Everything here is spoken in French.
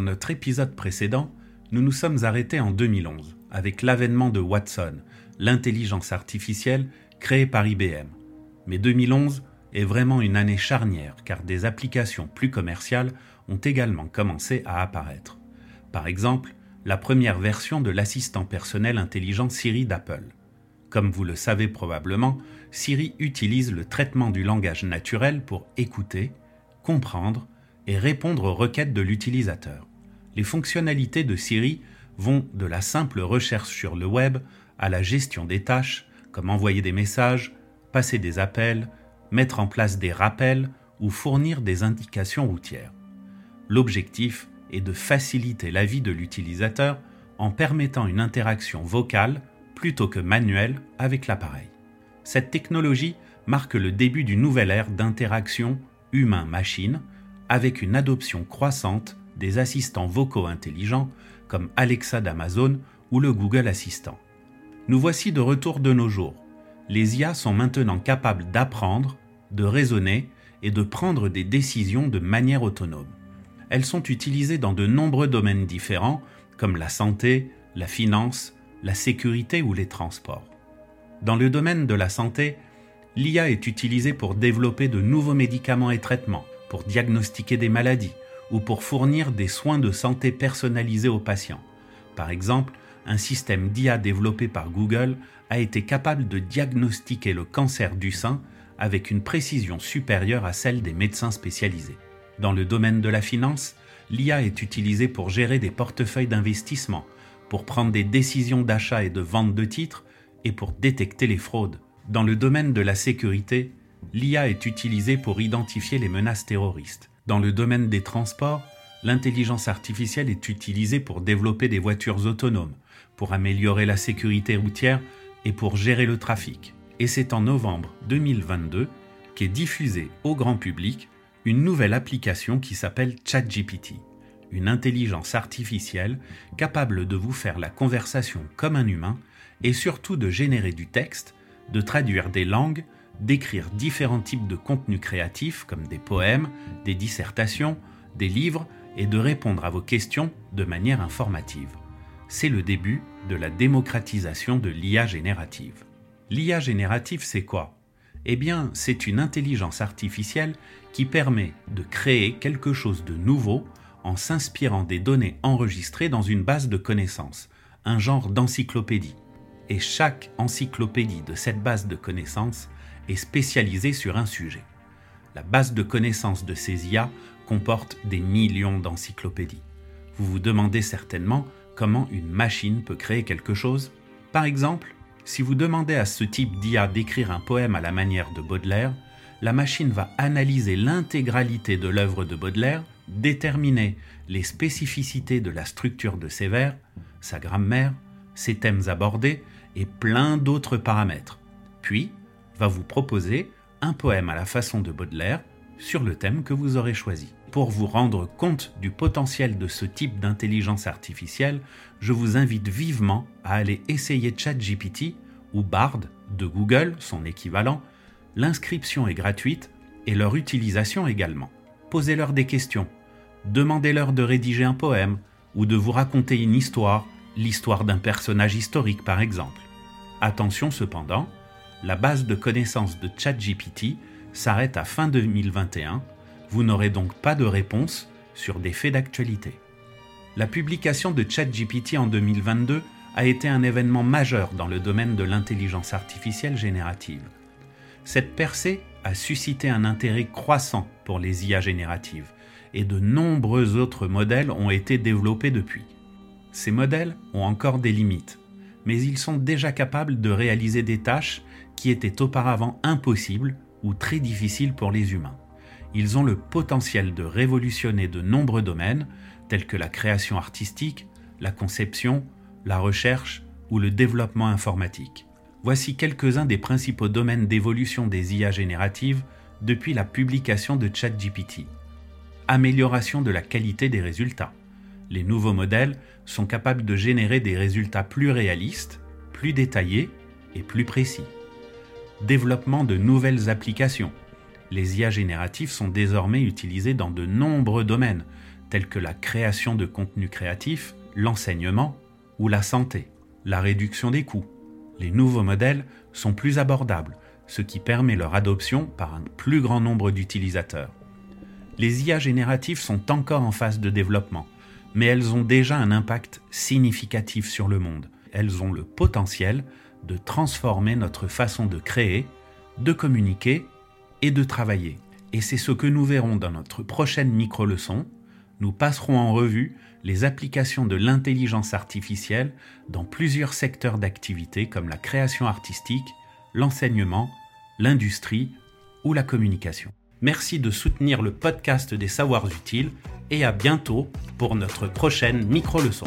dans notre épisode précédent, nous nous sommes arrêtés en 2011 avec l'avènement de Watson, l'intelligence artificielle créée par IBM. Mais 2011 est vraiment une année charnière car des applications plus commerciales ont également commencé à apparaître. Par exemple, la première version de l'assistant personnel intelligent Siri d'Apple. Comme vous le savez probablement, Siri utilise le traitement du langage naturel pour écouter, comprendre et répondre aux requêtes de l'utilisateur. Les fonctionnalités de Siri vont de la simple recherche sur le web à la gestion des tâches, comme envoyer des messages, passer des appels, mettre en place des rappels ou fournir des indications routières. L'objectif est de faciliter la vie de l'utilisateur en permettant une interaction vocale plutôt que manuelle avec l'appareil. Cette technologie marque le début d'une nouvelle ère d'interaction humain-machine avec une adoption croissante des assistants vocaux intelligents comme Alexa d'Amazon ou le Google Assistant. Nous voici de retour de nos jours. Les IA sont maintenant capables d'apprendre, de raisonner et de prendre des décisions de manière autonome. Elles sont utilisées dans de nombreux domaines différents comme la santé, la finance, la sécurité ou les transports. Dans le domaine de la santé, l'IA est utilisée pour développer de nouveaux médicaments et traitements, pour diagnostiquer des maladies ou pour fournir des soins de santé personnalisés aux patients. Par exemple, un système d'IA développé par Google a été capable de diagnostiquer le cancer du sein avec une précision supérieure à celle des médecins spécialisés. Dans le domaine de la finance, l'IA est utilisée pour gérer des portefeuilles d'investissement, pour prendre des décisions d'achat et de vente de titres et pour détecter les fraudes. Dans le domaine de la sécurité, l'IA est utilisée pour identifier les menaces terroristes. Dans le domaine des transports, l'intelligence artificielle est utilisée pour développer des voitures autonomes, pour améliorer la sécurité routière et pour gérer le trafic. Et c'est en novembre 2022 qu'est diffusée au grand public une nouvelle application qui s'appelle ChatGPT, une intelligence artificielle capable de vous faire la conversation comme un humain et surtout de générer du texte, de traduire des langues, d'écrire différents types de contenus créatifs comme des poèmes, des dissertations, des livres et de répondre à vos questions de manière informative. C'est le début de la démocratisation de l'IA générative. L'IA générative, c'est quoi? Eh bien, c'est une intelligence artificielle qui permet de créer quelque chose de nouveau en s'inspirant des données enregistrées dans une base de connaissances, un genre d'encyclopédie et chaque encyclopédie de cette base de connaissances est spécialisée sur un sujet. La base de connaissances de ces IA comporte des millions d'encyclopédies. Vous vous demandez certainement comment une machine peut créer quelque chose Par exemple, si vous demandez à ce type d'IA d'écrire un poème à la manière de Baudelaire, la machine va analyser l'intégralité de l'œuvre de Baudelaire, déterminer les spécificités de la structure de ses vers, sa grammaire, ses thèmes abordés et plein d'autres paramètres. Puis, va vous proposer un poème à la façon de Baudelaire sur le thème que vous aurez choisi. Pour vous rendre compte du potentiel de ce type d'intelligence artificielle, je vous invite vivement à aller essayer ChatGPT ou Bard de Google, son équivalent. L'inscription est gratuite et leur utilisation également. Posez-leur des questions. Demandez-leur de rédiger un poème ou de vous raconter une histoire l'histoire d'un personnage historique par exemple. Attention cependant, la base de connaissances de ChatGPT s'arrête à fin 2021, vous n'aurez donc pas de réponse sur des faits d'actualité. La publication de ChatGPT en 2022 a été un événement majeur dans le domaine de l'intelligence artificielle générative. Cette percée a suscité un intérêt croissant pour les IA génératives, et de nombreux autres modèles ont été développés depuis. Ces modèles ont encore des limites, mais ils sont déjà capables de réaliser des tâches qui étaient auparavant impossibles ou très difficiles pour les humains. Ils ont le potentiel de révolutionner de nombreux domaines, tels que la création artistique, la conception, la recherche ou le développement informatique. Voici quelques-uns des principaux domaines d'évolution des IA génératives depuis la publication de ChatGPT. Amélioration de la qualité des résultats les nouveaux modèles sont capables de générer des résultats plus réalistes, plus détaillés et plus précis. Développement de nouvelles applications. Les IA génératifs sont désormais utilisés dans de nombreux domaines, tels que la création de contenu créatif, l'enseignement ou la santé, la réduction des coûts. Les nouveaux modèles sont plus abordables, ce qui permet leur adoption par un plus grand nombre d'utilisateurs. Les IA génératives sont encore en phase de développement, mais elles ont déjà un impact significatif sur le monde. Elles ont le potentiel de transformer notre façon de créer, de communiquer et de travailler. Et c'est ce que nous verrons dans notre prochaine micro-leçon. Nous passerons en revue les applications de l'intelligence artificielle dans plusieurs secteurs d'activité comme la création artistique, l'enseignement, l'industrie ou la communication. Merci de soutenir le podcast des savoirs utiles et à bientôt pour notre prochaine micro-leçon.